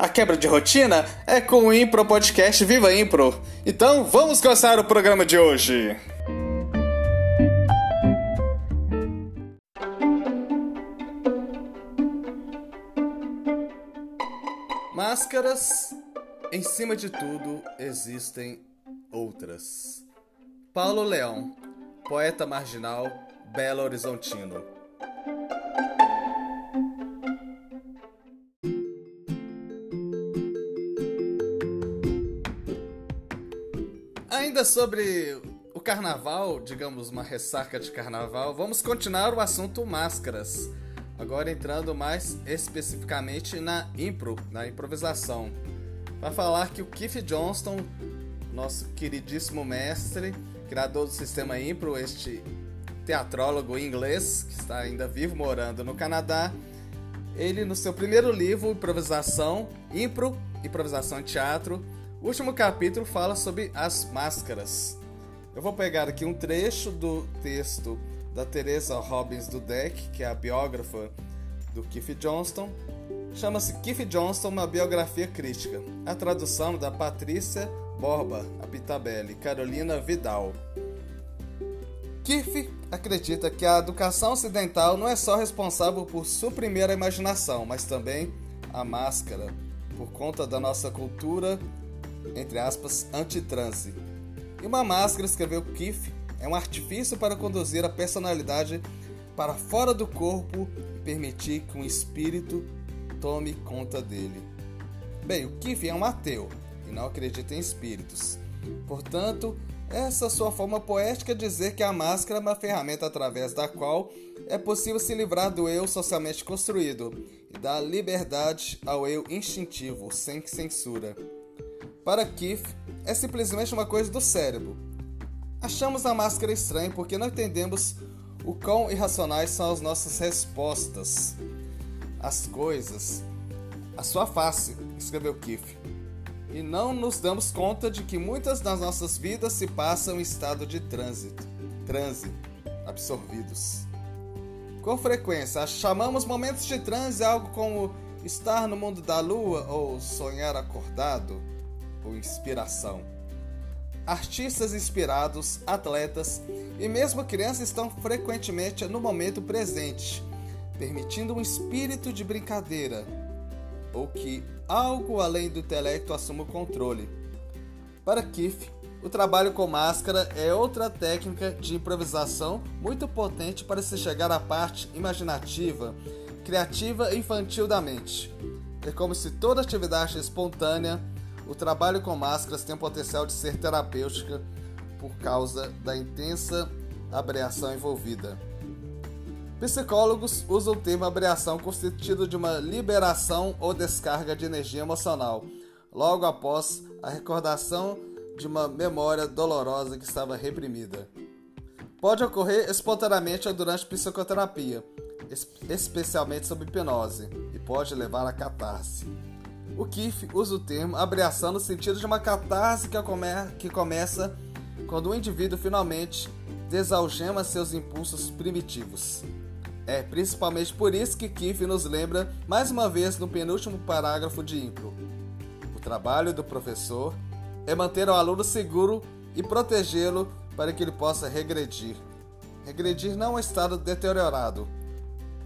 A quebra de rotina é com o Impro Podcast Viva Impro. Então vamos começar o programa de hoje. Máscaras, em cima de tudo existem outras. Paulo Leão, poeta marginal, Belo Horizontino. Ainda sobre o carnaval, digamos uma ressaca de carnaval, vamos continuar o assunto máscaras. Agora entrando mais especificamente na impro, na improvisação. Para falar que o Keith Johnston, nosso queridíssimo mestre, criador do sistema impro, este teatrólogo inglês que está ainda vivo morando no Canadá, ele no seu primeiro livro, Improvisação, Impro, Improvisação em Teatro, o último capítulo fala sobre as máscaras. Eu vou pegar aqui um trecho do texto da Teresa Robbins Dudek, que é a biógrafa do Keith Johnston. Chama-se Keith Johnston, uma biografia crítica. A tradução da Patrícia Borba Abitabelli, Carolina Vidal. Keith acredita que a educação ocidental não é só responsável por suprimir a imaginação, mas também a máscara, por conta da nossa cultura entre aspas, antitranse. E uma máscara, escreveu Keith, é um artifício para conduzir a personalidade para fora do corpo e permitir que um espírito tome conta dele. Bem, o Keith é um ateu e não acredita em espíritos. Portanto, essa é sua forma poética de dizer que a máscara é uma ferramenta através da qual é possível se livrar do eu socialmente construído e dar liberdade ao eu instintivo, sem censura. Para Keith, é simplesmente uma coisa do cérebro. Achamos a máscara estranha porque não entendemos o quão irracionais são as nossas respostas. As coisas. A sua face, escreveu Keith. E não nos damos conta de que muitas das nossas vidas se passam em estado de trânsito, transe, absorvidos. Com frequência, chamamos momentos de transe algo como estar no mundo da lua ou sonhar acordado ou inspiração. Artistas inspirados, atletas e mesmo crianças estão frequentemente no momento presente, permitindo um espírito de brincadeira ou que algo além do intelecto assuma o controle. Para Keith, o trabalho com máscara é outra técnica de improvisação muito potente para se chegar à parte imaginativa, criativa e infantil da mente. É como se toda atividade espontânea o trabalho com máscaras tem o potencial de ser terapêutica por causa da intensa abreação envolvida. Psicólogos usam o termo abreação com sentido de uma liberação ou descarga de energia emocional, logo após a recordação de uma memória dolorosa que estava reprimida. Pode ocorrer espontaneamente ou durante psicoterapia, especialmente sob hipnose, e pode levar a catarse. O Keith usa o termo abreação no sentido de uma catarse que, come que começa quando o indivíduo finalmente desalgema seus impulsos primitivos. É principalmente por isso que Keith nos lembra mais uma vez no penúltimo parágrafo de Impro. O trabalho do professor é manter o aluno seguro e protegê-lo para que ele possa regredir. Regredir não a um estado deteriorado,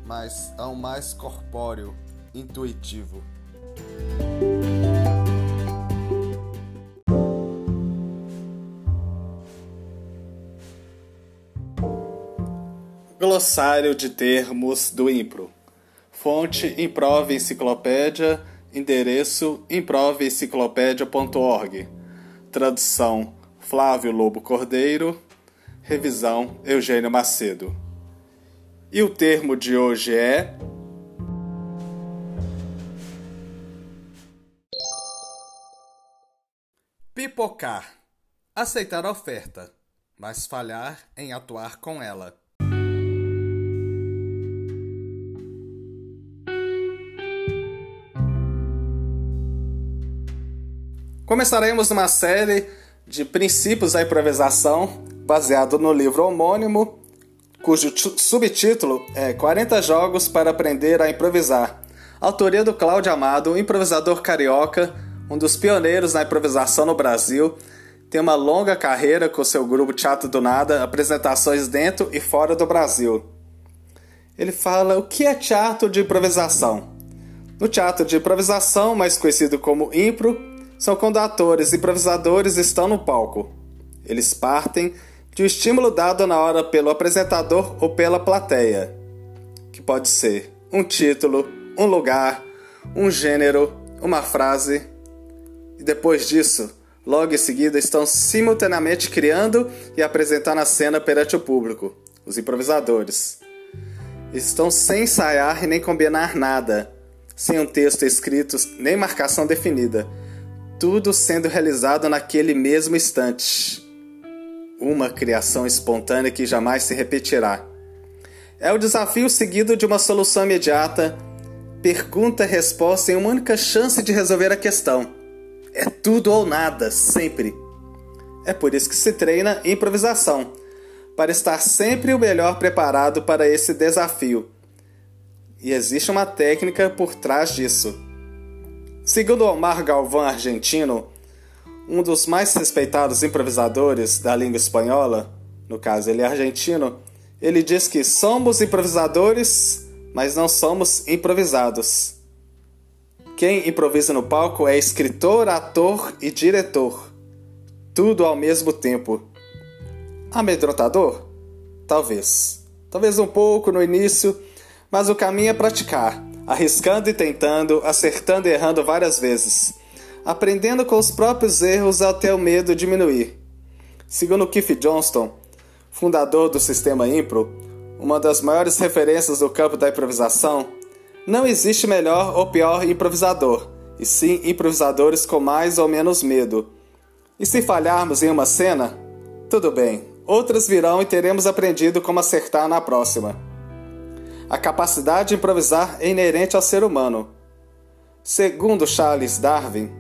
mas a um mais corpóreo, intuitivo. Glossário de termos do IMPRO. Fonte Improv Enciclopédia, endereço improveenciclopédia.org. Tradução Flávio Lobo Cordeiro, revisão Eugênio Macedo. E o termo de hoje é pipocar, aceitar a oferta, mas falhar em atuar com ela. Começaremos uma série de princípios da improvisação baseado no livro homônimo, cujo subtítulo é 40 Jogos para Aprender a Improvisar. Autoria do Cláudio Amado, improvisador carioca, um dos pioneiros na improvisação no Brasil. Tem uma longa carreira com seu grupo Teatro do Nada, apresentações dentro e fora do Brasil. Ele fala o que é teatro de improvisação. No teatro de improvisação, mais conhecido como impro, são quando atores e improvisadores estão no palco. Eles partem de um estímulo dado na hora pelo apresentador ou pela plateia, que pode ser um título, um lugar, um gênero, uma frase. E depois disso, logo em seguida, estão simultaneamente criando e apresentando a cena perante o público, os improvisadores. Estão sem ensaiar e nem combinar nada, sem um texto escrito nem marcação definida, tudo sendo realizado naquele mesmo instante uma criação espontânea que jamais se repetirá. É o desafio seguido de uma solução imediata, pergunta e resposta em uma única chance de resolver a questão. É tudo ou nada, sempre. É por isso que se treina improvisação, para estar sempre o melhor preparado para esse desafio. E existe uma técnica por trás disso. Segundo Omar Galvão, argentino, um dos mais respeitados improvisadores da língua espanhola, no caso ele é argentino, ele diz que somos improvisadores, mas não somos improvisados. Quem improvisa no palco é escritor, ator e diretor. Tudo ao mesmo tempo. Amedrontador? Talvez. Talvez um pouco no início, mas o caminho é praticar, arriscando e tentando, acertando e errando várias vezes aprendendo com os próprios erros até o medo diminuir. Segundo Keith Johnston, fundador do sistema Impro, uma das maiores referências do campo da improvisação, não existe melhor ou pior improvisador, e sim improvisadores com mais ou menos medo. E se falharmos em uma cena, tudo bem, outras virão e teremos aprendido como acertar na próxima. A capacidade de improvisar é inerente ao ser humano. Segundo Charles Darwin,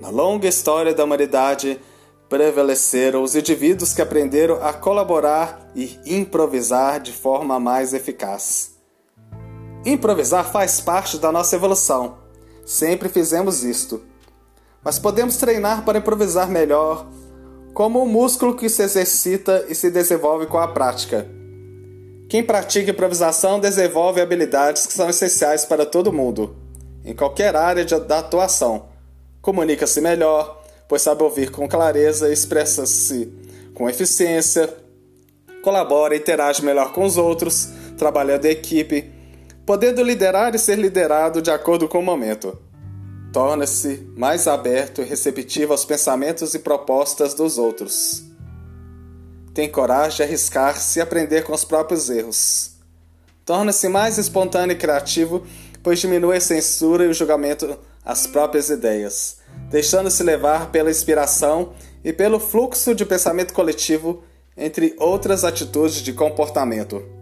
na longa história da humanidade, prevaleceram os indivíduos que aprenderam a colaborar e improvisar de forma mais eficaz. Improvisar faz parte da nossa evolução. Sempre fizemos isto. Mas podemos treinar para improvisar melhor, como um músculo que se exercita e se desenvolve com a prática. Quem pratica improvisação desenvolve habilidades que são essenciais para todo mundo, em qualquer área da atuação comunica-se melhor, pois sabe ouvir com clareza, expressa-se com eficiência, colabora e interage melhor com os outros, trabalhando em equipe, podendo liderar e ser liderado de acordo com o momento. Torna-se mais aberto e receptivo aos pensamentos e propostas dos outros. Tem coragem de arriscar-se aprender com os próprios erros. Torna-se mais espontâneo e criativo, pois diminui a censura e o julgamento as próprias ideias, deixando-se levar pela inspiração e pelo fluxo de pensamento coletivo, entre outras atitudes de comportamento.